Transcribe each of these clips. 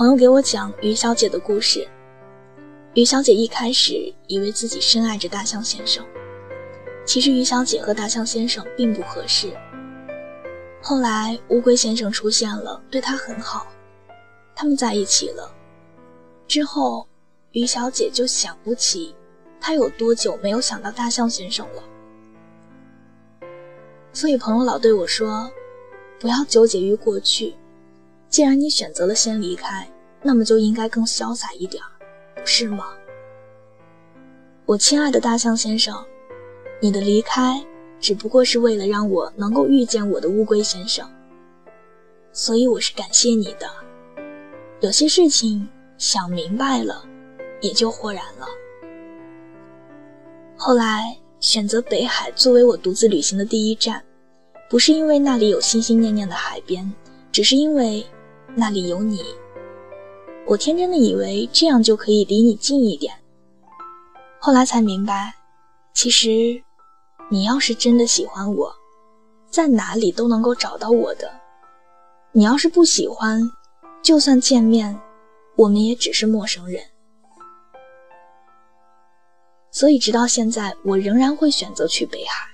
朋友给我讲于小姐的故事。于小姐一开始以为自己深爱着大象先生，其实于小姐和大象先生并不合适。后来乌龟先生出现了，对她很好，他们在一起了。之后，于小姐就想不起她有多久没有想到大象先生了。所以朋友老对我说：“不要纠结于过去，既然你选择了先离开，那么就应该更潇洒一点，不是吗？”我亲爱的大象先生，你的离开只不过是为了让我能够遇见我的乌龟先生，所以我是感谢你的。有些事情想明白了，也就豁然了。后来。选择北海作为我独自旅行的第一站，不是因为那里有心心念念的海边，只是因为那里有你。我天真的以为这样就可以离你近一点，后来才明白，其实你要是真的喜欢我，在哪里都能够找到我的。你要是不喜欢，就算见面，我们也只是陌生人。所以，直到现在，我仍然会选择去北海，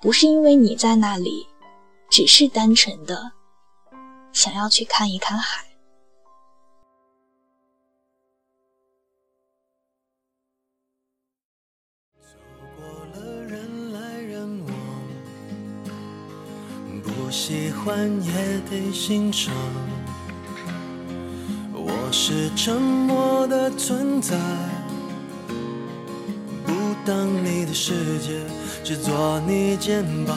不是因为你在那里，只是单纯的想要去看一看海。走过了人来人往，不喜欢也得欣赏。我是沉默的存在。不当你的世界只做你肩膀，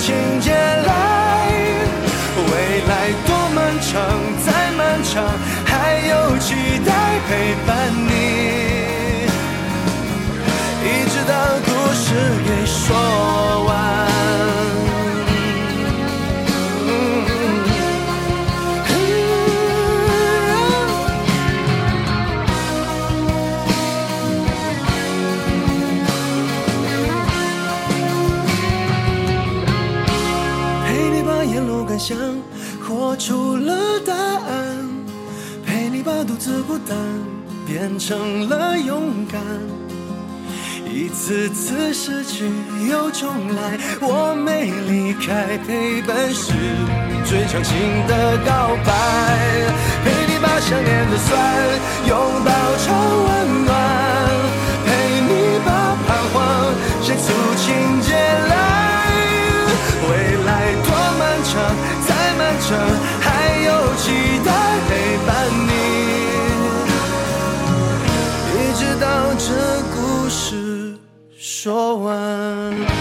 情节来，未来多漫长，再漫长，还有期待陪伴你，一直到故事给说。想活出了答案，陪你把独自孤单变成了勇敢。一次次失去又重来，我没离开，陪伴是最长情的告白。说完。